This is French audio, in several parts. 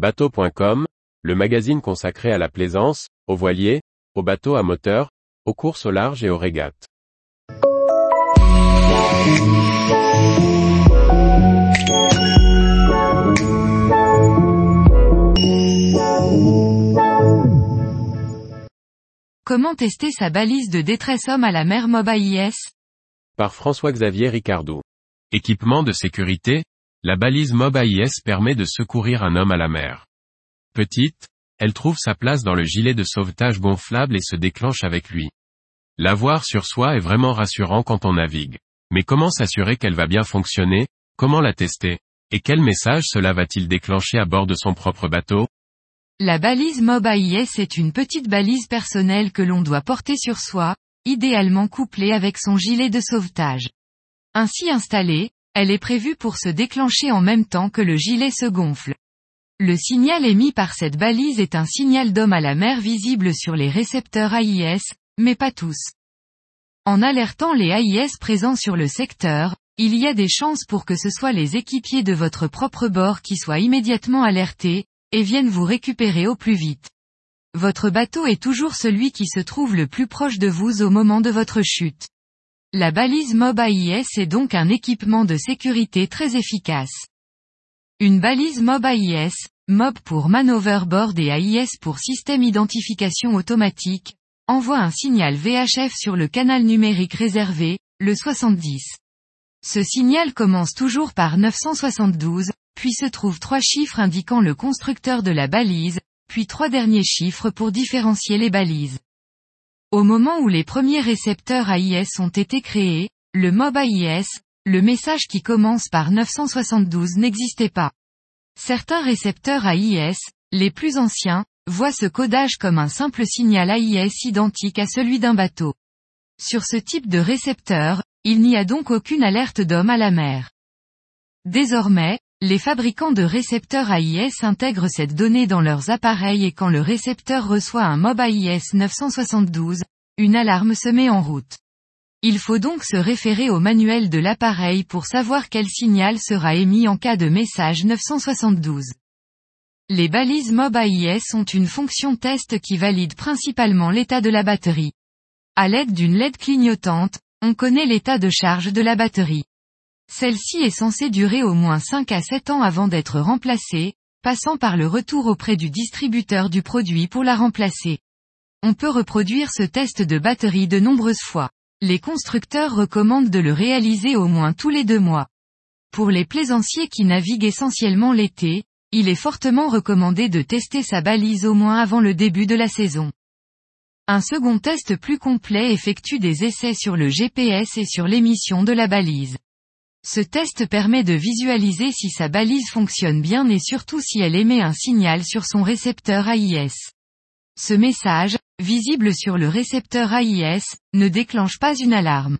Bateau.com, le magazine consacré à la plaisance, aux voiliers, aux bateaux à moteur, aux courses au large et aux régates. Comment tester sa balise de détresse homme à la mer MOBA IS Par François-Xavier Ricardou. Équipement de sécurité, la balise MOB AIS permet de secourir un homme à la mer. Petite, elle trouve sa place dans le gilet de sauvetage gonflable et se déclenche avec lui. L'avoir sur soi est vraiment rassurant quand on navigue. Mais comment s'assurer qu'elle va bien fonctionner, comment la tester, et quel message cela va-t-il déclencher à bord de son propre bateau? La balise MOB AIS est une petite balise personnelle que l'on doit porter sur soi, idéalement couplée avec son gilet de sauvetage. Ainsi installée, elle est prévue pour se déclencher en même temps que le gilet se gonfle. Le signal émis par cette balise est un signal d'homme à la mer visible sur les récepteurs AIS, mais pas tous. En alertant les AIS présents sur le secteur, il y a des chances pour que ce soit les équipiers de votre propre bord qui soient immédiatement alertés, et viennent vous récupérer au plus vite. Votre bateau est toujours celui qui se trouve le plus proche de vous au moment de votre chute. La balise MOB AIS est donc un équipement de sécurité très efficace. Une balise MOB AIS, MOB pour Manover Board et AIS pour Système Identification Automatique, envoie un signal VHF sur le canal numérique réservé, le 70. Ce signal commence toujours par 972, puis se trouvent trois chiffres indiquant le constructeur de la balise, puis trois derniers chiffres pour différencier les balises. Au moment où les premiers récepteurs AIS ont été créés, le MOB AIS, le message qui commence par 972 n'existait pas. Certains récepteurs AIS, les plus anciens, voient ce codage comme un simple signal AIS identique à celui d'un bateau. Sur ce type de récepteur, il n'y a donc aucune alerte d'homme à la mer. Désormais, les fabricants de récepteurs AIS intègrent cette donnée dans leurs appareils et quand le récepteur reçoit un MOB AIS 972, une alarme se met en route. Il faut donc se référer au manuel de l'appareil pour savoir quel signal sera émis en cas de message 972. Les balises MOB AIS ont une fonction test qui valide principalement l'état de la batterie. À l'aide d'une LED clignotante, on connaît l'état de charge de la batterie. Celle-ci est censée durer au moins 5 à 7 ans avant d'être remplacée, passant par le retour auprès du distributeur du produit pour la remplacer. On peut reproduire ce test de batterie de nombreuses fois. Les constructeurs recommandent de le réaliser au moins tous les deux mois. Pour les plaisanciers qui naviguent essentiellement l'été, il est fortement recommandé de tester sa balise au moins avant le début de la saison. Un second test plus complet effectue des essais sur le GPS et sur l'émission de la balise. Ce test permet de visualiser si sa balise fonctionne bien et surtout si elle émet un signal sur son récepteur AIS. Ce message, visible sur le récepteur AIS, ne déclenche pas une alarme.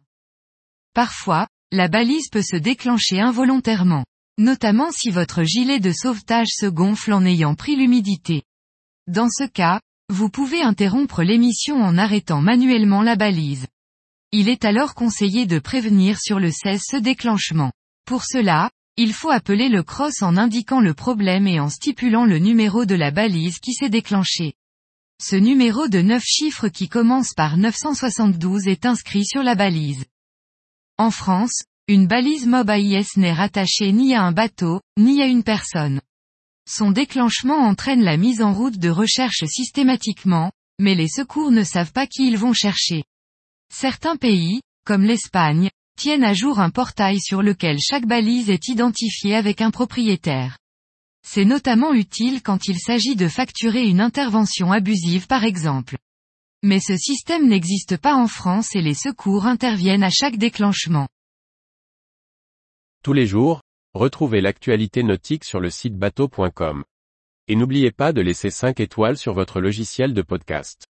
Parfois, la balise peut se déclencher involontairement, notamment si votre gilet de sauvetage se gonfle en ayant pris l'humidité. Dans ce cas, vous pouvez interrompre l'émission en arrêtant manuellement la balise. Il est alors conseillé de prévenir sur le 16 ce déclenchement. Pour cela, il faut appeler le cross en indiquant le problème et en stipulant le numéro de la balise qui s'est déclenché. Ce numéro de 9 chiffres qui commence par 972 est inscrit sur la balise. En France, une balise MOB AIS n'est rattachée ni à un bateau, ni à une personne. Son déclenchement entraîne la mise en route de recherche systématiquement, mais les secours ne savent pas qui ils vont chercher. Certains pays, comme l'Espagne, tiennent à jour un portail sur lequel chaque balise est identifiée avec un propriétaire. C'est notamment utile quand il s'agit de facturer une intervention abusive par exemple. Mais ce système n'existe pas en France et les secours interviennent à chaque déclenchement. Tous les jours, retrouvez l'actualité nautique sur le site bateau.com. Et n'oubliez pas de laisser 5 étoiles sur votre logiciel de podcast.